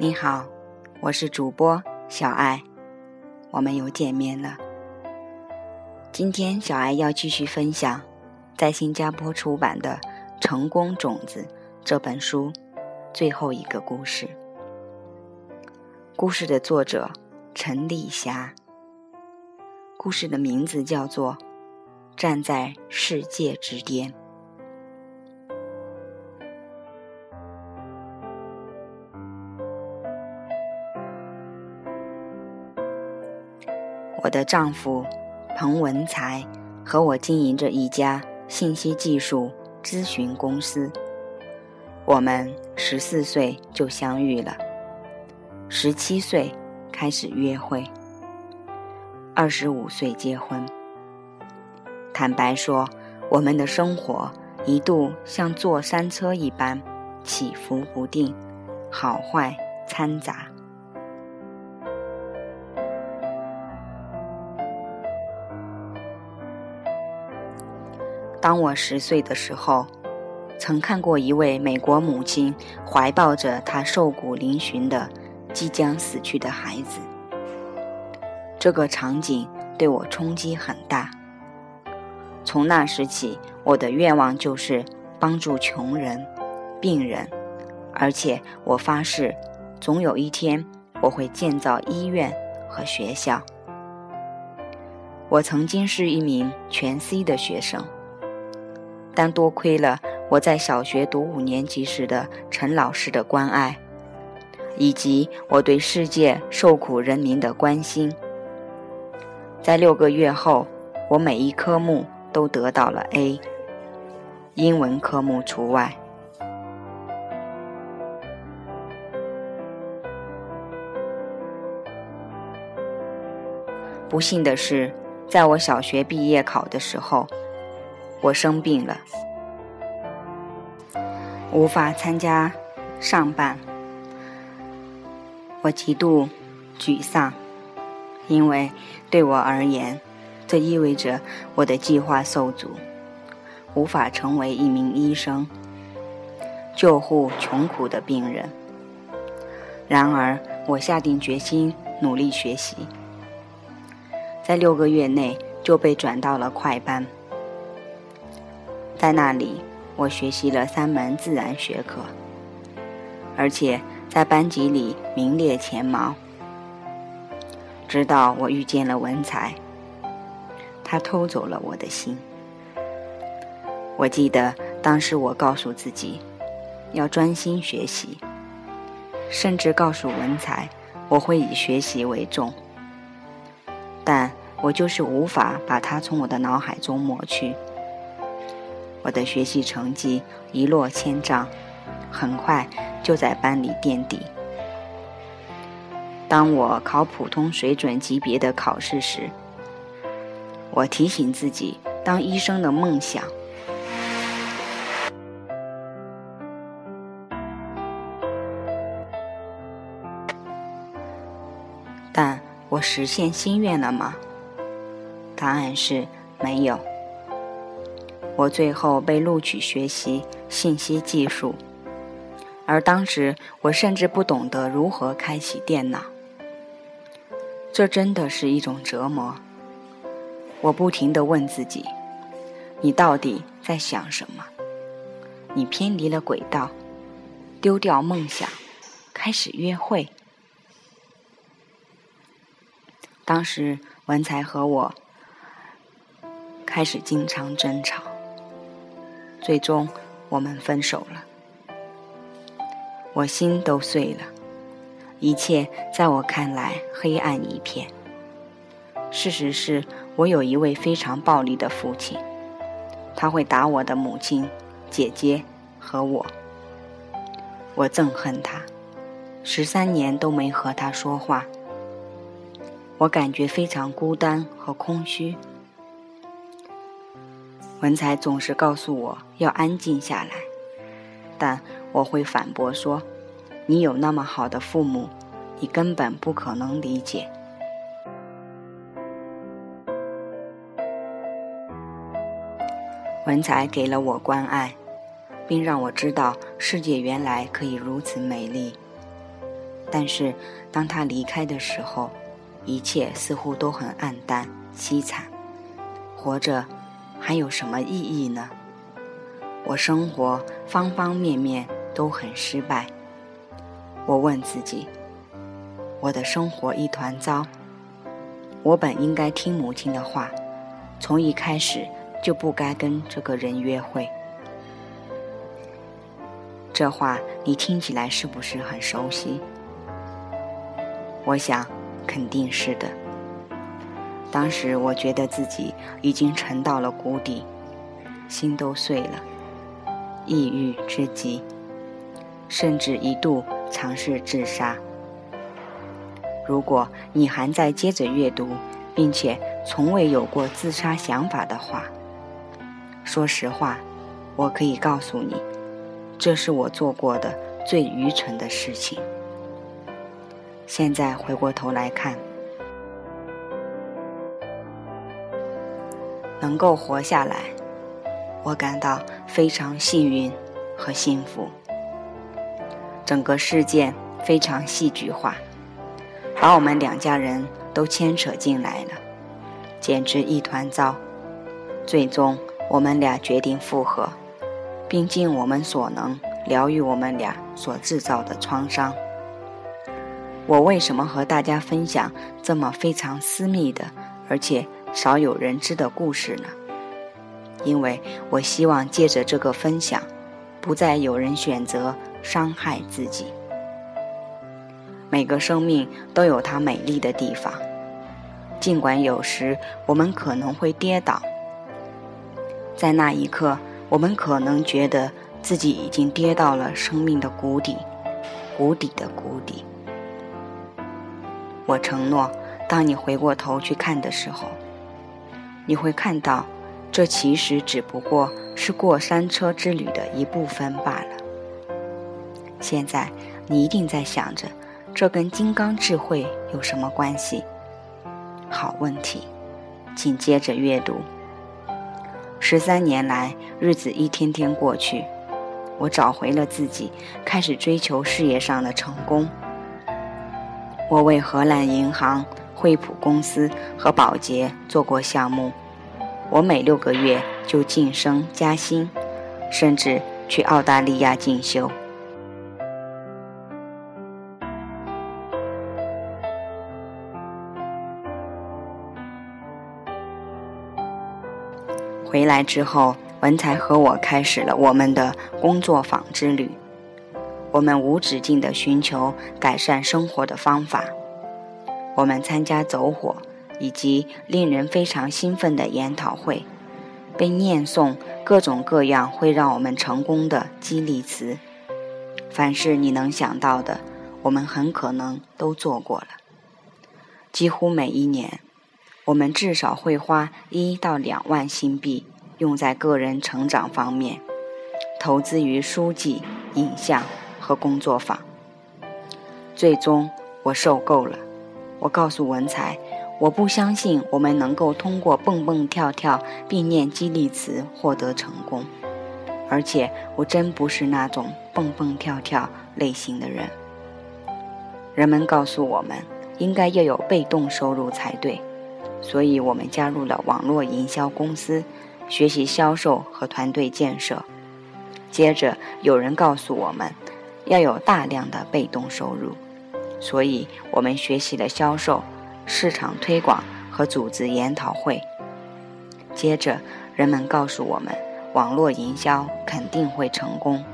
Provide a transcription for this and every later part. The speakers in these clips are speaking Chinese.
你好，我是主播小爱，我们又见面了。今天小爱要继续分享在新加坡出版的《成功种子》这本书最后一个故事。故事的作者陈丽霞，故事的名字叫做《站在世界之巅》。我的丈夫彭文才和我经营着一家信息技术咨询公司。我们十四岁就相遇了，十七岁开始约会，二十五岁结婚。坦白说，我们的生活一度像坐山车一般起伏不定，好坏掺杂。当我十岁的时候，曾看过一位美国母亲怀抱着她瘦骨嶙峋的即将死去的孩子。这个场景对我冲击很大。从那时起，我的愿望就是帮助穷人、病人，而且我发誓，总有一天我会建造医院和学校。我曾经是一名全 C 的学生。但多亏了我在小学读五年级时的陈老师的关爱，以及我对世界受苦人民的关心，在六个月后，我每一科目都得到了 A，英文科目除外。不幸的是，在我小学毕业考的时候。我生病了，无法参加上班，我极度沮丧，因为对我而言，这意味着我的计划受阻，无法成为一名医生，救护穷苦的病人。然而，我下定决心努力学习，在六个月内就被转到了快班。在那里，我学习了三门自然学科，而且在班级里名列前茅。直到我遇见了文才，他偷走了我的心。我记得当时我告诉自己，要专心学习，甚至告诉文才我会以学习为重。但我就是无法把他从我的脑海中抹去。我的学习成绩一落千丈，很快就在班里垫底。当我考普通水准级别的考试时，我提醒自己当医生的梦想，但我实现心愿了吗？答案是没有。我最后被录取学习信息技术，而当时我甚至不懂得如何开启电脑，这真的是一种折磨。我不停地问自己：“你到底在想什么？你偏离了轨道，丢掉梦想，开始约会。”当时文才和我开始经常争吵。最终，我们分手了。我心都碎了，一切在我看来黑暗一片。事实是我有一位非常暴力的父亲，他会打我的母亲、姐姐和我。我憎恨他，十三年都没和他说话。我感觉非常孤单和空虚。文才总是告诉我要安静下来，但我会反驳说：“你有那么好的父母，你根本不可能理解。”文才给了我关爱，并让我知道世界原来可以如此美丽。但是当他离开的时候，一切似乎都很暗淡凄惨。活着还有什么意义呢？我生活方方面面都很失败。我问自己：我的生活一团糟。我本应该听母亲的话，从一开始就不该跟这个人约会。这话你听起来是不是很熟悉？我想，肯定是的。当时我觉得自己已经沉到了谷底，心都碎了，抑郁之极，甚至一度尝试自杀。如果你还在接着阅读，并且从未有过自杀想法的话，说实话，我可以告诉你，这是我做过的最愚蠢的事情。现在回过头来看，能够活下来，我感到非常幸运和幸福。整个事件非常戏剧化。把我们两家人都牵扯进来了，简直一团糟。最终，我们俩决定复合，并尽我们所能疗愈我们俩所制造的创伤。我为什么和大家分享这么非常私密的，而且少有人知的故事呢？因为我希望借着这个分享，不再有人选择伤害自己。每个生命都有它美丽的地方，尽管有时我们可能会跌倒，在那一刻，我们可能觉得自己已经跌到了生命的谷底，谷底的谷底。我承诺，当你回过头去看的时候，你会看到，这其实只不过是过山车之旅的一部分罢了。现在，你一定在想着。这跟金刚智慧有什么关系？好问题，请接着阅读。十三年来，日子一天天过去，我找回了自己，开始追求事业上的成功。我为荷兰银行、惠普公司和宝洁做过项目，我每六个月就晋升加薪，甚至去澳大利亚进修。回来之后，文才和我开始了我们的工作坊之旅。我们无止境地寻求改善生活的方法。我们参加走火以及令人非常兴奋的研讨会，被念诵各种各样会让我们成功的激励词。凡是你能想到的，我们很可能都做过了。几乎每一年。我们至少会花一到两万新币用在个人成长方面，投资于书籍、影像和工作坊。最终，我受够了。我告诉文才，我不相信我们能够通过蹦蹦跳跳并念激励词获得成功，而且我真不是那种蹦蹦跳跳类型的人。人们告诉我们，应该要有被动收入才对。所以我们加入了网络营销公司，学习销售和团队建设。接着有人告诉我们，要有大量的被动收入，所以我们学习了销售、市场推广和组织研讨会。接着人们告诉我们，网络营销肯定会成功，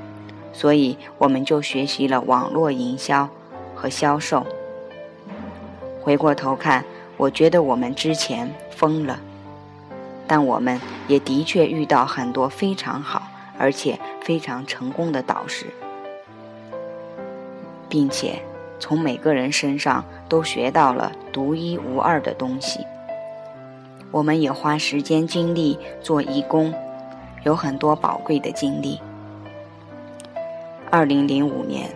所以我们就学习了网络营销和销售。回过头看。我觉得我们之前疯了，但我们也的确遇到很多非常好而且非常成功的导师，并且从每个人身上都学到了独一无二的东西。我们也花时间精力做义工，有很多宝贵的经历。二零零五年，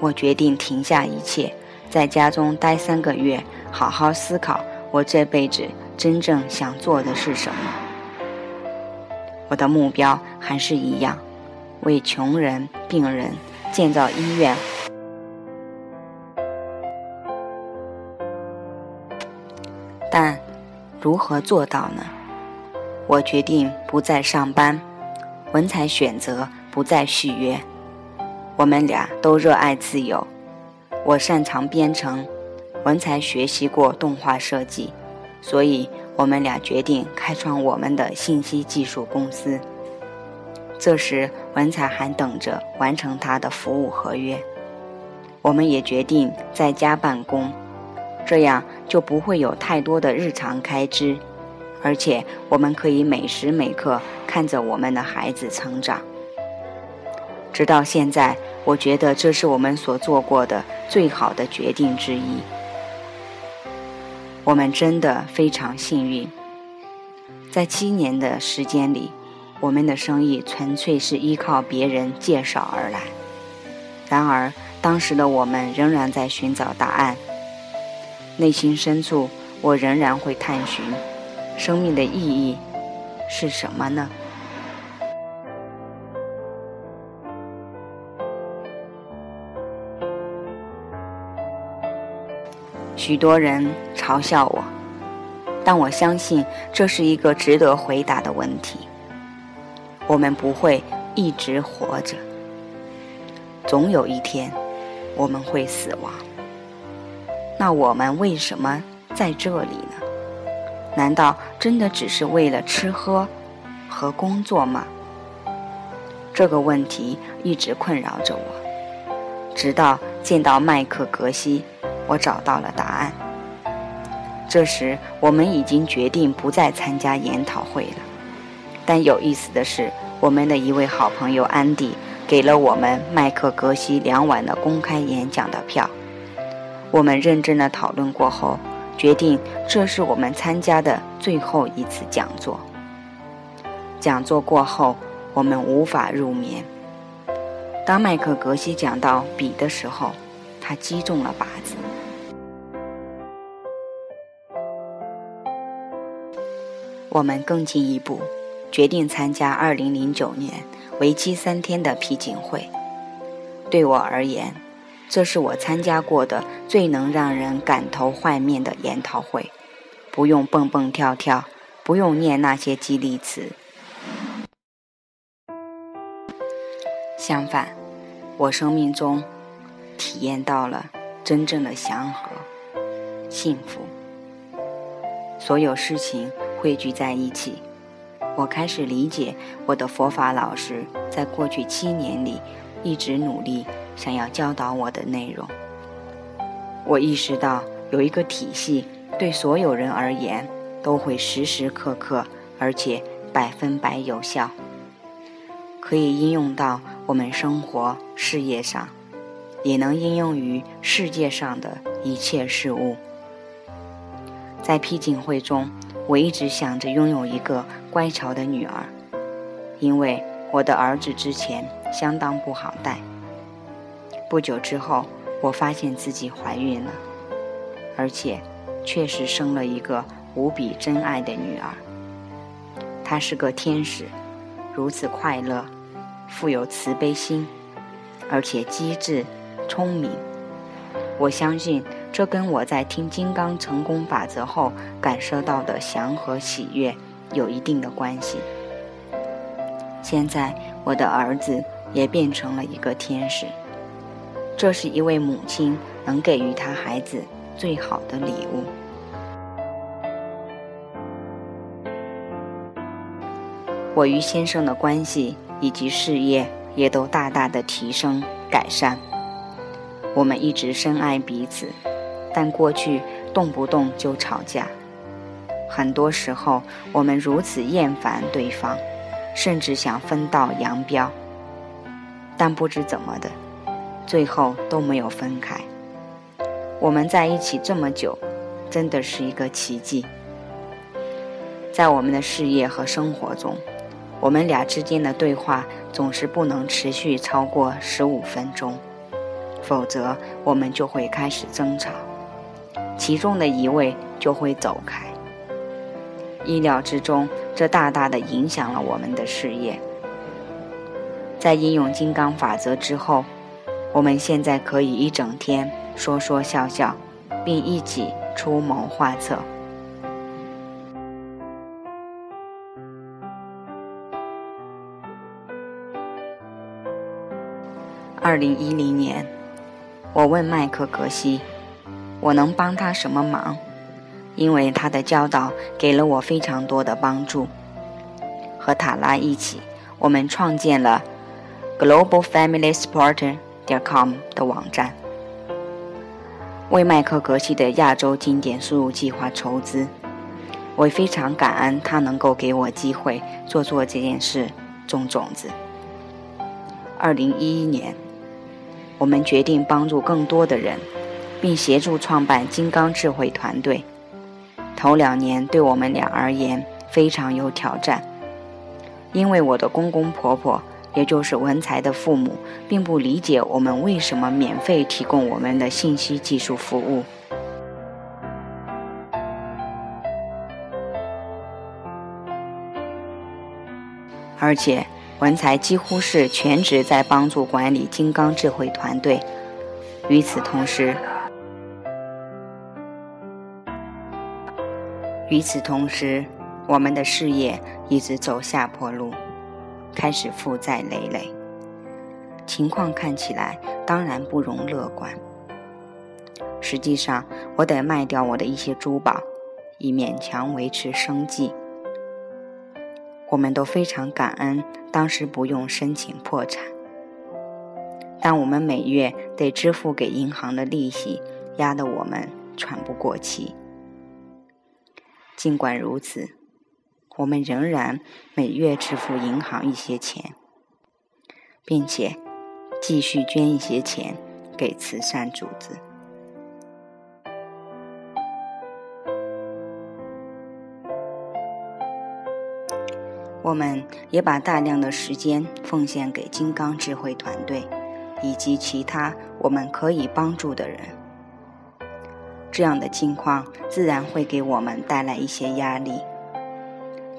我决定停下一切。在家中待三个月，好好思考我这辈子真正想做的是什么。我的目标还是一样，为穷人、病人建造医院如何做到呢？我决定不再上班，文才选择不再续约。我们俩都热爱自由，我擅长编程，文才学习过动画设计，所以我们俩决定开创我们的信息技术公司。这时，文才还等着完成他的服务合约。我们也决定在家办公，这样就不会有太多的日常开支。而且我们可以每时每刻看着我们的孩子成长。直到现在，我觉得这是我们所做过的最好的决定之一。我们真的非常幸运，在七年的时间里，我们的生意纯粹是依靠别人介绍而来。然而，当时的我们仍然在寻找答案，内心深处，我仍然会探寻。生命的意义是什么呢？许多人嘲笑我，但我相信这是一个值得回答的问题。我们不会一直活着，总有一天我们会死亡。那我们为什么在这里呢？难道真的只是为了吃喝和工作吗？这个问题一直困扰着我，直到见到麦克格西，我找到了答案。这时，我们已经决定不再参加研讨会了。但有意思的是，我们的一位好朋友安迪给了我们麦克格西两晚的公开演讲的票。我们认真的讨论过后。决定，这是我们参加的最后一次讲座。讲座过后，我们无法入眠。当麦克格西讲到笔的时候，他击中了靶子。我们更进一步，决定参加2009年为期三天的皮锦会。对我而言，这是我参加过的最能让人感头换面的研讨会，不用蹦蹦跳跳，不用念那些激励词。相反，我生命中体验到了真正的祥和、幸福。所有事情汇聚在一起，我开始理解我的佛法老师在过去七年里一直努力。想要教导我的内容，我意识到有一个体系对所有人而言都会时时刻刻，而且百分百有效，可以应用到我们生活、事业上，也能应用于世界上的一切事物。在批锦会中，我一直想着拥有一个乖巧的女儿，因为我的儿子之前相当不好带。不久之后，我发现自己怀孕了，而且确实生了一个无比真爱的女儿。她是个天使，如此快乐，富有慈悲心，而且机智、聪明。我相信这跟我在听金刚成功法则后感受到的祥和喜悦有一定的关系。现在，我的儿子也变成了一个天使。这是一位母亲能给予她孩子最好的礼物。我与先生的关系以及事业也都大大的提升改善。我们一直深爱彼此，但过去动不动就吵架。很多时候，我们如此厌烦对方，甚至想分道扬镳。但不知怎么的。最后都没有分开。我们在一起这么久，真的是一个奇迹。在我们的事业和生活中，我们俩之间的对话总是不能持续超过十五分钟，否则我们就会开始争吵，其中的一位就会走开。意料之中，这大大的影响了我们的事业。在应用金刚法则之后。我们现在可以一整天说说笑笑，并一起出谋划策。二零一零年，我问麦克格西，我能帮他什么忙？因为他的教导给了我非常多的帮助。和塔拉一起，我们创建了 Global Family Supporter 点 com 的网站，为麦克格西的亚洲经典输入计划筹资。我非常感恩他能够给我机会做做这件事，种种子。二零一一年，我们决定帮助更多的人，并协助创办金刚智慧团队。头两年对我们俩而言非常有挑战，因为我的公公婆婆，也就是文才的父母，并不理解我们为什么免费提供我们的信息技术服务。而且，文才几乎是全职在帮助管理金刚智慧团队。与此同时，与此同时，我们的事业一直走下坡路，开始负债累累，情况看起来当然不容乐观。实际上，我得卖掉我的一些珠宝，以勉强维持生计。我们都非常感恩当时不用申请破产，但我们每月得支付给银行的利息压得我们喘不过气。尽管如此，我们仍然每月支付银行一些钱，并且继续捐一些钱给慈善组织。我们也把大量的时间奉献给金刚智慧团队以及其他我们可以帮助的人。这样的境况自然会给我们带来一些压力，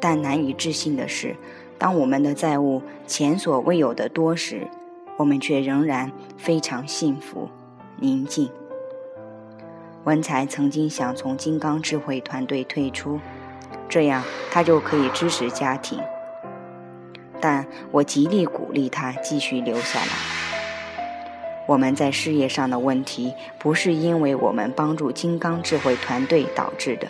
但难以置信的是，当我们的债务前所未有的多时，我们却仍然非常幸福、宁静。文才曾经想从金刚智慧团队退出，这样他就可以支持家庭。但我极力鼓励他继续留下来。我们在事业上的问题，不是因为我们帮助金刚智慧团队导致的。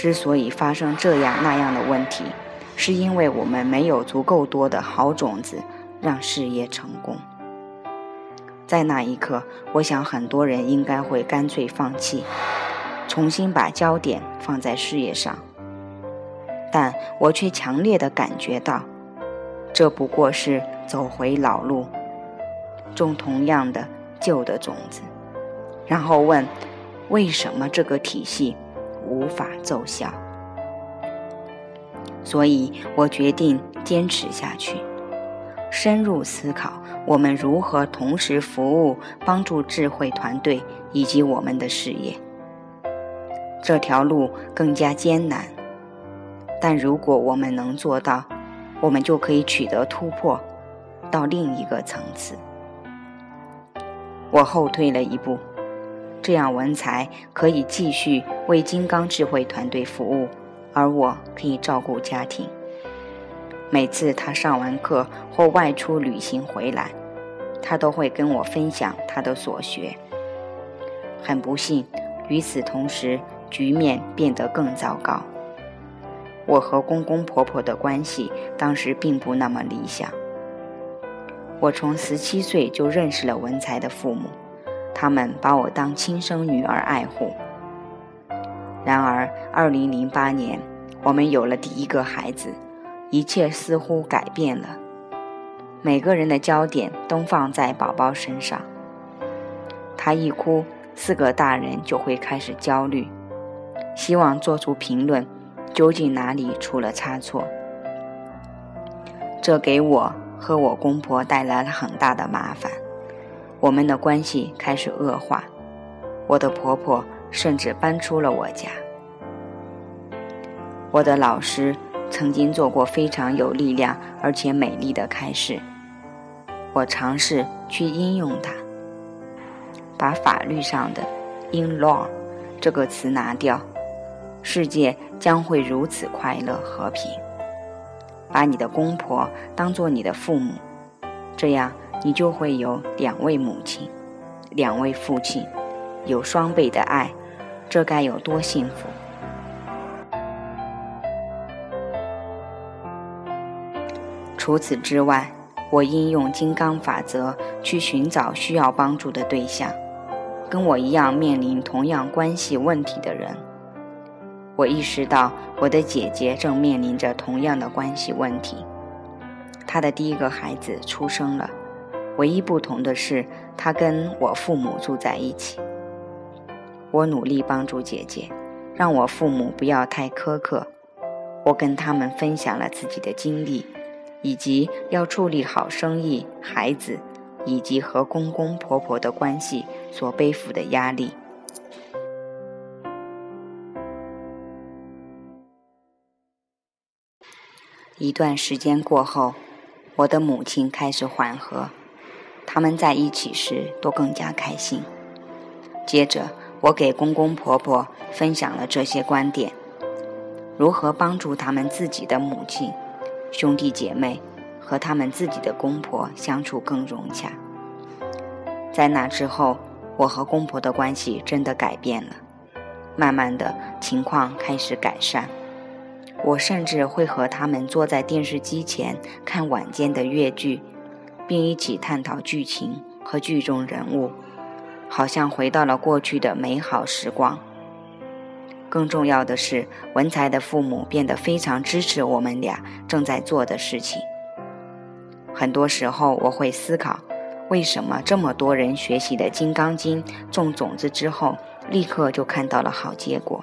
之所以发生这样那样的问题，是因为我们没有足够多的好种子，让事业成功。在那一刻，我想很多人应该会干脆放弃，重新把焦点放在事业上。但我却强烈的感觉到。这不过是走回老路，种同样的旧的种子，然后问：为什么这个体系无法奏效？所以我决定坚持下去，深入思考我们如何同时服务、帮助智慧团队以及我们的事业。这条路更加艰难，但如果我们能做到。我们就可以取得突破，到另一个层次。我后退了一步，这样文才可以继续为金刚智慧团队服务，而我可以照顾家庭。每次他上完课或外出旅行回来，他都会跟我分享他的所学。很不幸，与此同时，局面变得更糟糕。我和公公婆婆的关系当时并不那么理想。我从十七岁就认识了文才的父母，他们把我当亲生女儿爱护。然而，二零零八年我们有了第一个孩子，一切似乎改变了。每个人的焦点都放在宝宝身上。他一哭，四个大人就会开始焦虑，希望做出评论。究竟哪里出了差错？这给我和我公婆带来了很大的麻烦，我们的关系开始恶化。我的婆婆甚至搬出了我家。我的老师曾经做过非常有力量而且美丽的开示，我尝试去应用它，把法律上的 “in law” 这个词拿掉。世界将会如此快乐和平。把你的公婆当做你的父母，这样你就会有两位母亲，两位父亲，有双倍的爱，这该有多幸福！除此之外，我应用金刚法则去寻找需要帮助的对象，跟我一样面临同样关系问题的人。我意识到我的姐姐正面临着同样的关系问题，她的第一个孩子出生了，唯一不同的是她跟我父母住在一起。我努力帮助姐姐，让我父母不要太苛刻。我跟他们分享了自己的经历。以及要处理好生意、孩子，以及和公公婆婆的关系所背负的压力。一段时间过后，我的母亲开始缓和，他们在一起时都更加开心。接着，我给公公婆婆分享了这些观点：如何帮助他们自己的母亲。兄弟姐妹和他们自己的公婆相处更融洽。在那之后，我和公婆的关系真的改变了，慢慢的情况开始改善。我甚至会和他们坐在电视机前看晚间的粤剧，并一起探讨剧情和剧中人物，好像回到了过去的美好时光。更重要的是，文才的父母变得非常支持我们俩正在做的事情。很多时候，我会思考，为什么这么多人学习的《金刚经》种种子之后，立刻就看到了好结果，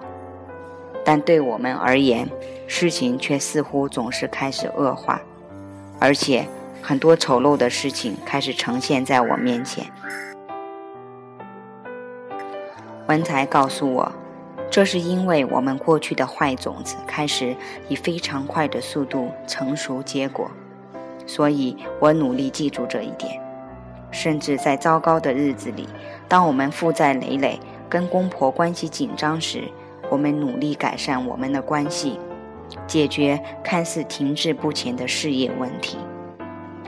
但对我们而言，事情却似乎总是开始恶化，而且很多丑陋的事情开始呈现在我面前。文才告诉我。这是因为我们过去的坏种子开始以非常快的速度成熟结果，所以我努力记住这一点。甚至在糟糕的日子里，当我们负债累累、跟公婆关系紧张时，我们努力改善我们的关系，解决看似停滞不前的事业问题。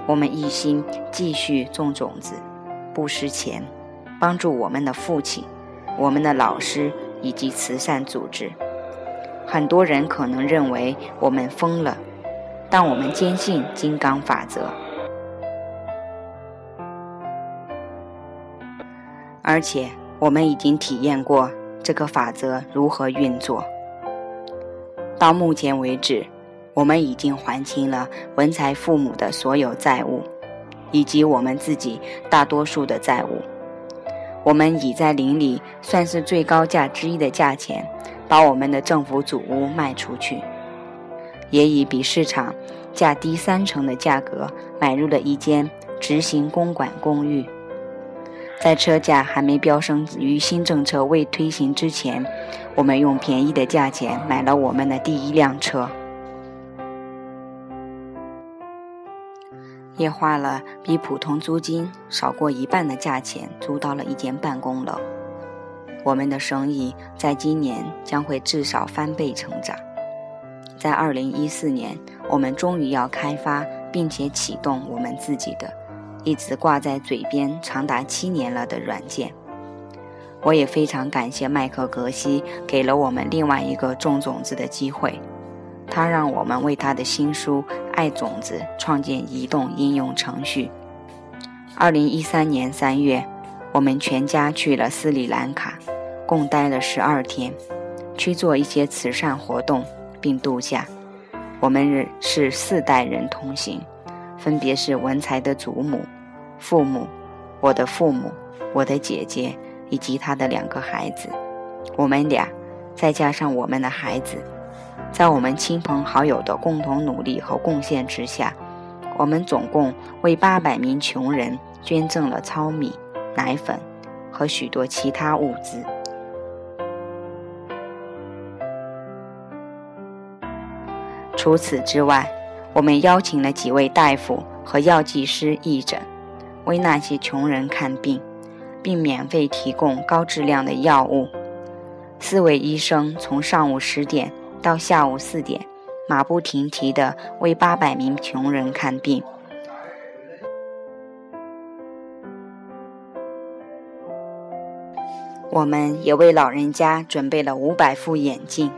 我们一心继续种种子，不失钱，帮助我们的父亲、我们的老师。以及慈善组织，很多人可能认为我们疯了，但我们坚信金刚法则，而且我们已经体验过这个法则如何运作。到目前为止，我们已经还清了文才父母的所有债务，以及我们自己大多数的债务。我们已在邻里算是最高价之一的价钱，把我们的政府祖屋卖出去，也以比市场价低三成的价格买入了一间执行公馆公寓。在车价还没飙升于新政策未推行之前，我们用便宜的价钱买了我们的第一辆车。也花了比普通租金少过一半的价钱租到了一间办公楼。我们的生意在今年将会至少翻倍成长。在二零一四年，我们终于要开发并且启动我们自己的，一直挂在嘴边长达七年了的软件。我也非常感谢麦克格西给了我们另外一个种种子的机会。他让我们为他的新书《爱种子》创建移动应用程序。二零一三年三月，我们全家去了斯里兰卡，共待了十二天，去做一些慈善活动并度假。我们是四代人同行，分别是文才的祖母、父母、我的父母、我的姐姐以及他的两个孩子，我们俩，再加上我们的孩子。在我们亲朋好友的共同努力和贡献之下，我们总共为八百名穷人捐赠了糙米、奶粉和许多其他物资。除此之外，我们邀请了几位大夫和药剂师义诊，为那些穷人看病，并免费提供高质量的药物。四位医生从上午十点。到下午四点马不停蹄地为八百名穷人看病。我们也为老人家准备了五百副眼镜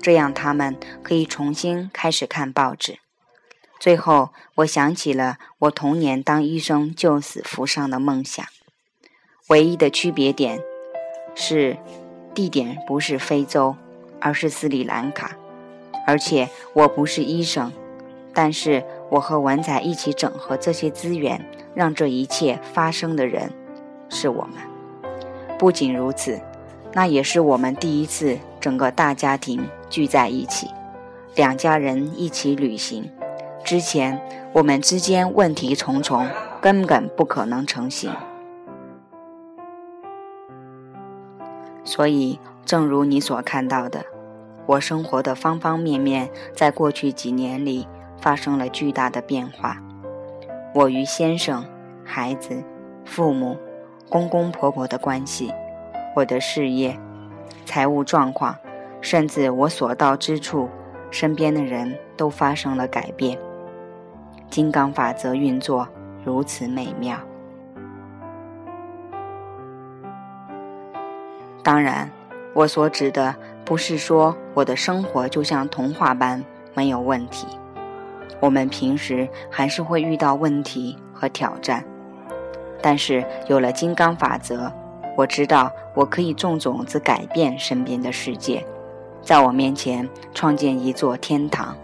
这样他们可以重新开始看报纸。最后我想起了我童年当医生救死扶伤的梦想唯一的区别点是地点不是非洲。而是斯里兰卡，而且我不是医生，但是我和文仔一起整合这些资源，让这一切发生的人是我们。不仅如此，那也是我们第一次整个大家庭聚在一起，两家人一起旅行。之前我们之间问题重重，根本不可能成行。所以，正如你所看到的，我生活的方方面面在过去几年里发生了巨大的变化。我与先生、孩子、父母、公公婆婆的关系，我的事业、财务状况，甚至我所到之处，身边的人都发生了改变。金刚法则运作如此美妙。当然，我所指的不是说我的生活就像童话般没有问题。我们平时还是会遇到问题和挑战，但是有了金刚法则，我知道我可以种种子，改变身边的世界，在我面前创建一座天堂。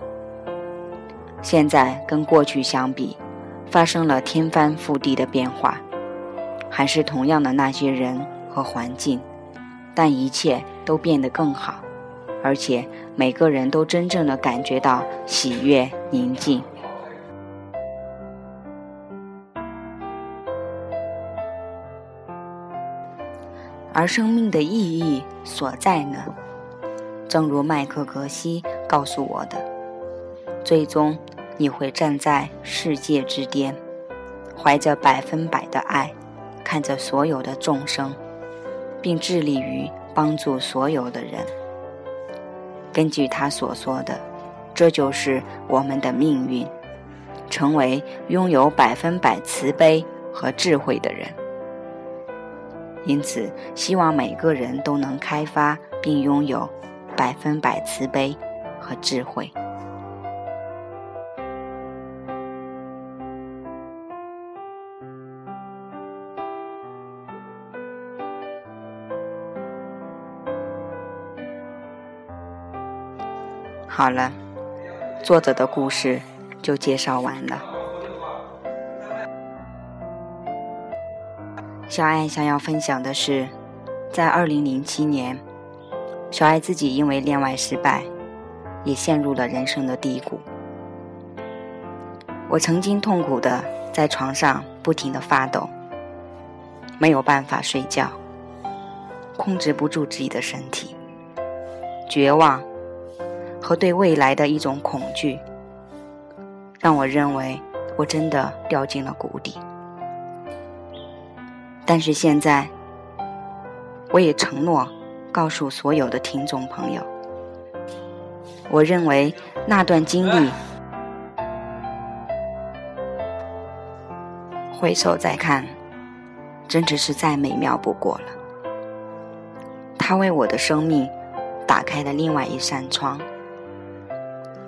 现在跟过去相比，发生了天翻覆地的变化，还是同样的那些人和环境，但一切都变得更好，而且每个人都真正的感觉到喜悦宁静。而生命的意义所在呢？正如麦克格西告诉我的，最终。你会站在世界之巅，怀着百分百的爱，看着所有的众生，并致力于帮助所有的人。根据他所说的，这就是我们的命运，成为拥有百分百慈悲和智慧的人。因此，希望每个人都能开发并拥有百分百慈悲和智慧。好了，作者的故事就介绍完了。小爱想要分享的是，在二零零七年，小爱自己因为恋爱失败，也陷入了人生的低谷。我曾经痛苦的在床上不停的发抖，没有办法睡觉，控制不住自己的身体，绝望。和对未来的一种恐惧，让我认为我真的掉进了谷底。但是现在，我也承诺告诉所有的听众朋友，我认为那段经历，回首再看，真的是再美妙不过了。它为我的生命打开了另外一扇窗。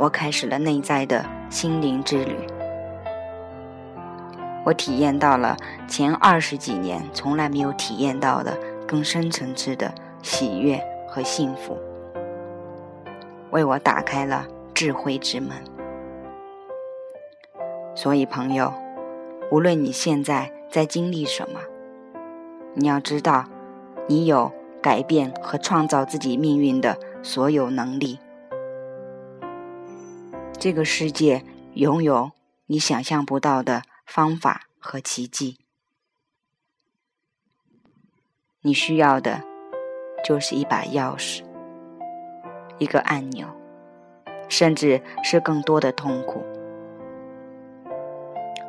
我开始了内在的心灵之旅，我体验到了前二十几年从来没有体验到的更深层次的喜悦和幸福，为我打开了智慧之门。所以，朋友，无论你现在在经历什么，你要知道，你有改变和创造自己命运的所有能力。这个世界拥有你想象不到的方法和奇迹，你需要的就是一把钥匙、一个按钮，甚至是更多的痛苦。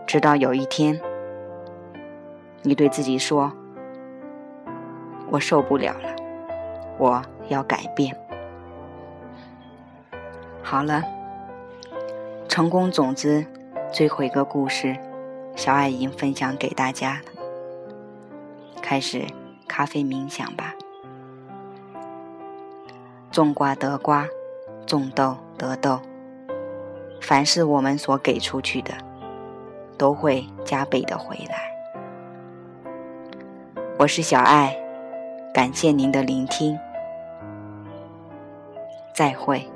直到有一天，你对自己说：“我受不了了，我要改变。”好了。成功种子，最后一个故事，小爱已经分享给大家了。开始咖啡冥想吧。种瓜得瓜，种豆得豆。凡是我们所给出去的，都会加倍的回来。我是小爱，感谢您的聆听，再会。